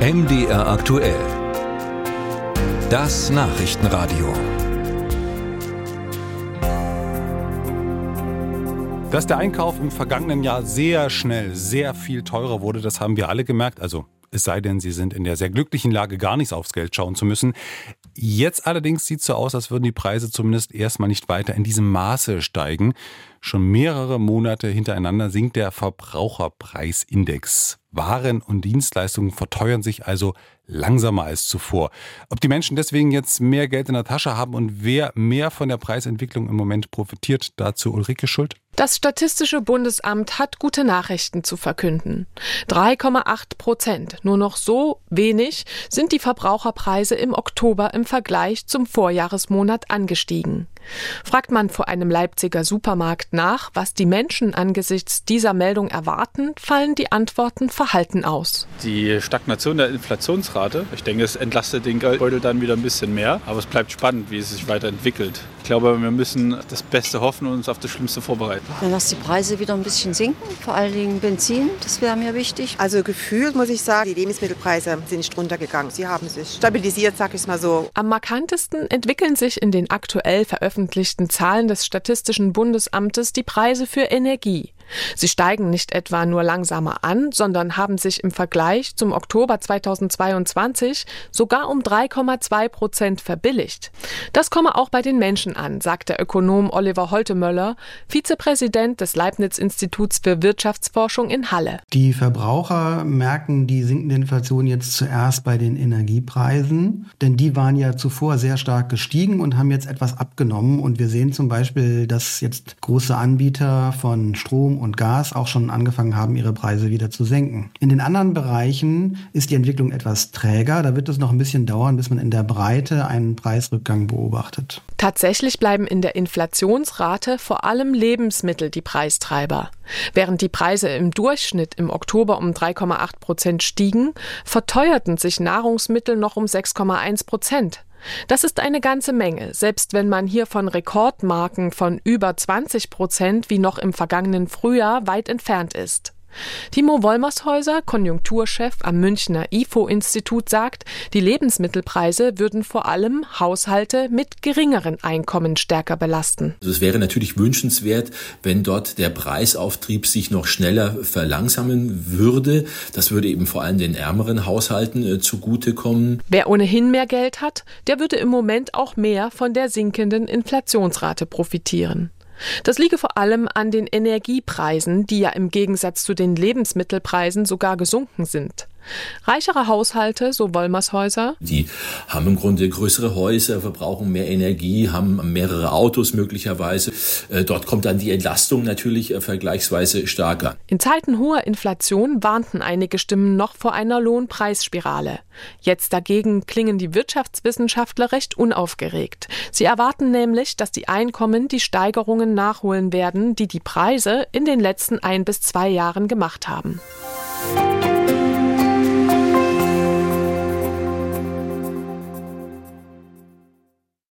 MDR aktuell. Das Nachrichtenradio. Dass der Einkauf im vergangenen Jahr sehr schnell sehr viel teurer wurde, das haben wir alle gemerkt. Also es sei denn, Sie sind in der sehr glücklichen Lage, gar nichts aufs Geld schauen zu müssen. Jetzt allerdings sieht es so aus, als würden die Preise zumindest erstmal nicht weiter in diesem Maße steigen. Schon mehrere Monate hintereinander sinkt der Verbraucherpreisindex. Waren und Dienstleistungen verteuern sich also langsamer als zuvor. Ob die Menschen deswegen jetzt mehr Geld in der Tasche haben und wer mehr von der Preisentwicklung im Moment profitiert, dazu Ulrike Schuld. Das Statistische Bundesamt hat gute Nachrichten zu verkünden. 3,8 Prozent, nur noch so wenig, sind die Verbraucherpreise im Oktober im Vergleich zum Vorjahresmonat angestiegen. Fragt man vor einem Leipziger Supermarkt nach, was die Menschen angesichts dieser Meldung erwarten, fallen die Antworten verhalten aus. Die Stagnation der Inflationsrate, ich denke, es entlastet den Geldbeutel dann wieder ein bisschen mehr, aber es bleibt spannend, wie es sich weiterentwickelt. Ich glaube, wir müssen das Beste hoffen und uns auf das Schlimmste vorbereiten. Wenn dass die Preise wieder ein bisschen sinken, vor allen Dingen Benzin, das wäre mir wichtig. Also gefühlt muss ich sagen, die Lebensmittelpreise sind nicht runtergegangen. Sie haben sich stabilisiert, sag ich mal so. Am markantesten entwickeln sich in den aktuell veröffentlichten Zahlen des Statistischen Bundesamtes die Preise für Energie. Sie steigen nicht etwa nur langsamer an, sondern haben sich im Vergleich zum Oktober 2022 sogar um 3,2 Prozent verbilligt. Das komme auch bei den Menschen an, sagt der Ökonom Oliver Holtemöller, Vizepräsident des Leibniz-Instituts für Wirtschaftsforschung in Halle. Die Verbraucher merken die sinkende Inflation jetzt zuerst bei den Energiepreisen, denn die waren ja zuvor sehr stark gestiegen und haben jetzt etwas abgenommen. Und wir sehen zum Beispiel, dass jetzt große Anbieter von Strom und Gas auch schon angefangen haben, ihre Preise wieder zu senken. In den anderen Bereichen ist die Entwicklung etwas träger. Da wird es noch ein bisschen dauern, bis man in der Breite einen Preisrückgang beobachtet. Tatsächlich bleiben in der Inflationsrate vor allem Lebensmittel die Preistreiber. Während die Preise im Durchschnitt im Oktober um 3,8 Prozent stiegen, verteuerten sich Nahrungsmittel noch um 6,1 Prozent. Das ist eine ganze Menge, selbst wenn man hier von Rekordmarken von über 20 Prozent wie noch im vergangenen Frühjahr weit entfernt ist. Timo Wollmershäuser, Konjunkturchef am Münchner IFO-Institut, sagt, die Lebensmittelpreise würden vor allem Haushalte mit geringeren Einkommen stärker belasten. Also es wäre natürlich wünschenswert, wenn dort der Preisauftrieb sich noch schneller verlangsamen würde. Das würde eben vor allem den ärmeren Haushalten äh, zugutekommen. Wer ohnehin mehr Geld hat, der würde im Moment auch mehr von der sinkenden Inflationsrate profitieren. Das liege vor allem an den Energiepreisen, die ja im Gegensatz zu den Lebensmittelpreisen sogar gesunken sind. Reichere Haushalte, so Wollmershäuser, die haben im Grunde größere Häuser, verbrauchen mehr Energie, haben mehrere Autos möglicherweise. Äh, dort kommt dann die Entlastung natürlich äh, vergleichsweise stärker. In Zeiten hoher Inflation warnten einige Stimmen noch vor einer Lohnpreisspirale. Jetzt dagegen klingen die Wirtschaftswissenschaftler recht unaufgeregt. Sie erwarten nämlich, dass die Einkommen die Steigerungen nachholen werden, die die Preise in den letzten ein bis zwei Jahren gemacht haben.